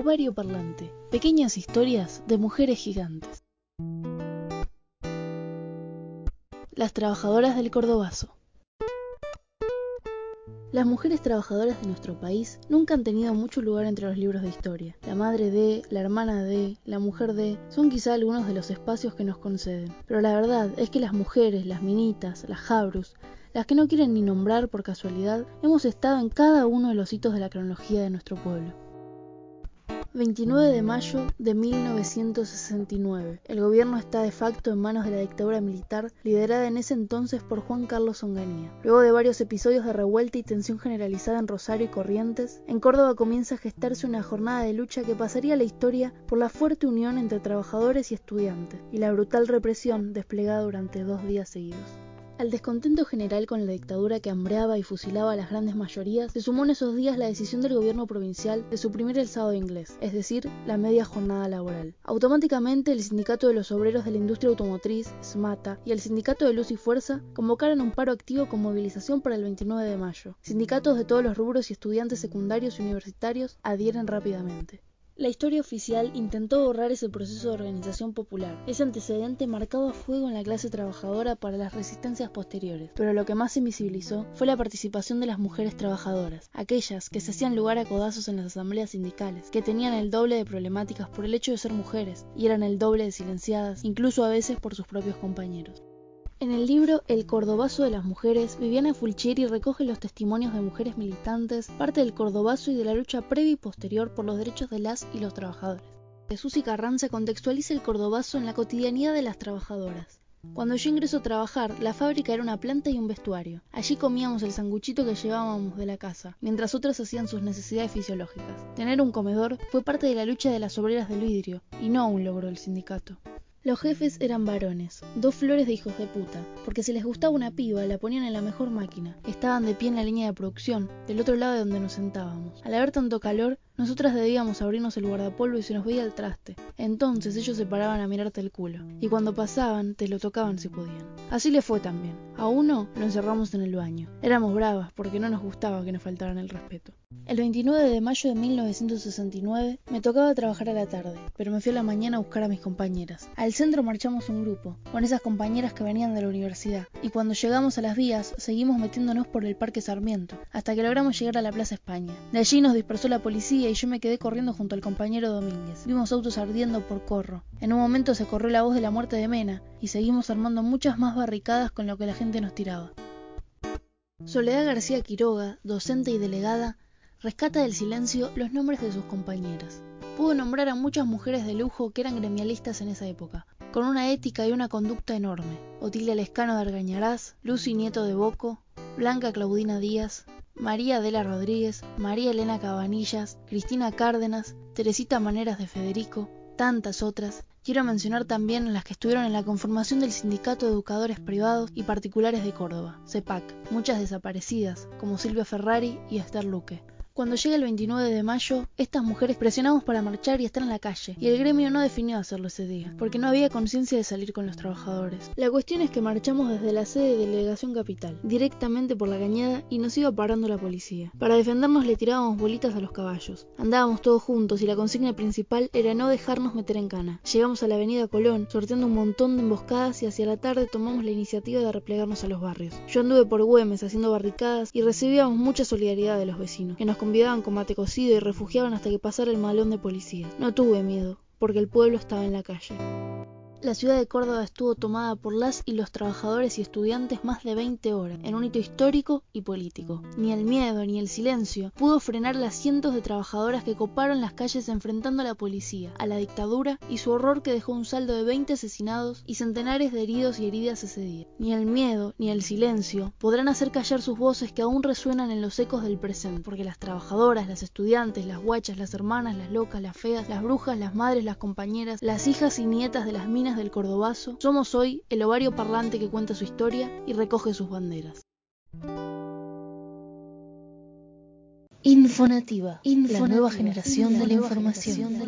Ovario Parlante. Pequeñas historias de mujeres gigantes. Las trabajadoras del Cordobazo. Las mujeres trabajadoras de nuestro país nunca han tenido mucho lugar entre los libros de historia. La madre de, la hermana de, la mujer de, son quizá algunos de los espacios que nos conceden. Pero la verdad es que las mujeres, las minitas, las jabrus, las que no quieren ni nombrar por casualidad, hemos estado en cada uno de los hitos de la cronología de nuestro pueblo. 29 de mayo de 1969. El gobierno está de facto en manos de la dictadura militar liderada en ese entonces por Juan Carlos Onganía. Luego de varios episodios de revuelta y tensión generalizada en Rosario y Corrientes, en Córdoba comienza a gestarse una jornada de lucha que pasaría a la historia por la fuerte unión entre trabajadores y estudiantes y la brutal represión desplegada durante dos días seguidos. Al descontento general con la dictadura que hambreaba y fusilaba a las grandes mayorías, se sumó en esos días la decisión del gobierno provincial de suprimir el sábado inglés, es decir, la media jornada laboral. Automáticamente, el Sindicato de los Obreros de la Industria Automotriz, SMATA, y el Sindicato de Luz y Fuerza convocaron un paro activo con movilización para el 29 de mayo. Sindicatos de todos los rubros y estudiantes secundarios y universitarios adhieren rápidamente. La historia oficial intentó borrar ese proceso de organización popular. Ese antecedente marcaba fuego en la clase trabajadora para las resistencias posteriores, pero lo que más se invisibilizó fue la participación de las mujeres trabajadoras, aquellas que se hacían lugar a codazos en las asambleas sindicales, que tenían el doble de problemáticas por el hecho de ser mujeres y eran el doble de silenciadas, incluso a veces por sus propios compañeros. En el libro El Cordobazo de las Mujeres, Viviana Fulchieri recoge los testimonios de mujeres militantes, parte del Cordobazo y de la lucha previa y posterior por los derechos de las y los trabajadores. Susi Carranza contextualiza el Cordobazo en la cotidianidad de las trabajadoras. Cuando yo ingreso a trabajar, la fábrica era una planta y un vestuario. Allí comíamos el sanguchito que llevábamos de la casa, mientras otras hacían sus necesidades fisiológicas. Tener un comedor fue parte de la lucha de las obreras del vidrio, y no un logro del sindicato. Los jefes eran varones, dos flores de hijos de puta, porque si les gustaba una piba la ponían en la mejor máquina. Estaban de pie en la línea de producción, del otro lado de donde nos sentábamos. Al haber tanto calor, nosotras debíamos abrirnos el guardapolvo y se nos veía el traste. Entonces ellos se paraban a mirarte el culo, y cuando pasaban te lo tocaban si podían. Así le fue también. A uno lo encerramos en el baño. Éramos bravas porque no nos gustaba que nos faltaran el respeto. El 29 de mayo de 1969 me tocaba trabajar a la tarde, pero me fui a la mañana a buscar a mis compañeras. Al centro marchamos un grupo, con esas compañeras que venían de la universidad, y cuando llegamos a las vías seguimos metiéndonos por el Parque Sarmiento, hasta que logramos llegar a la Plaza España. De allí nos dispersó la policía y yo me quedé corriendo junto al compañero Domínguez. Vimos autos ardiendo por corro. En un momento se corrió la voz de la muerte de Mena, y seguimos armando muchas más barricadas con lo que la gente nos tiraba. Soledad García Quiroga, docente y delegada, rescata del silencio los nombres de sus compañeras. Pudo nombrar a muchas mujeres de lujo que eran gremialistas en esa época, con una ética y una conducta enorme. Otilia Lescano de Argañarás, Lucy Nieto de Boco, Blanca Claudina Díaz, María Adela Rodríguez, María Elena Cabanillas, Cristina Cárdenas, Teresita Maneras de Federico, tantas otras. Quiero mencionar también las que estuvieron en la conformación del Sindicato de Educadores Privados y Particulares de Córdoba, CEPAC, muchas desaparecidas, como Silvia Ferrari y Esther Luque. Cuando llega el 29 de mayo, estas mujeres presionamos para marchar y estar en la calle, y el gremio no definió hacerlo ese día, porque no había conciencia de salir con los trabajadores. La cuestión es que marchamos desde la sede de Delegación Capital, directamente por la cañada, y nos iba parando la policía. Para defendernos le tirábamos bolitas a los caballos. Andábamos todos juntos y la consigna principal era no dejarnos meter en cana. Llegamos a la avenida Colón, sorteando un montón de emboscadas y hacia la tarde tomamos la iniciativa de replegarnos a los barrios. Yo anduve por Güemes haciendo barricadas y recibíamos mucha solidaridad de los vecinos, convidaban con mate cocido y refugiaban hasta que pasara el malón de policía. No tuve miedo, porque el pueblo estaba en la calle. La ciudad de Córdoba estuvo tomada por las y los trabajadores y estudiantes más de 20 horas, en un hito histórico y político. Ni el miedo ni el silencio pudo frenar las cientos de trabajadoras que coparon las calles enfrentando a la policía, a la dictadura y su horror que dejó un saldo de 20 asesinados y centenares de heridos y heridas ese día. Ni el miedo ni el silencio podrán hacer callar sus voces que aún resuenan en los ecos del presente, porque las trabajadoras, las estudiantes, las guachas, las hermanas, las locas, las feas, las brujas, las madres, las compañeras, las hijas y nietas de las minas del Cordobazo, somos hoy el ovario parlante que cuenta su historia y recoge sus banderas. Infonativa, la nueva generación de la información.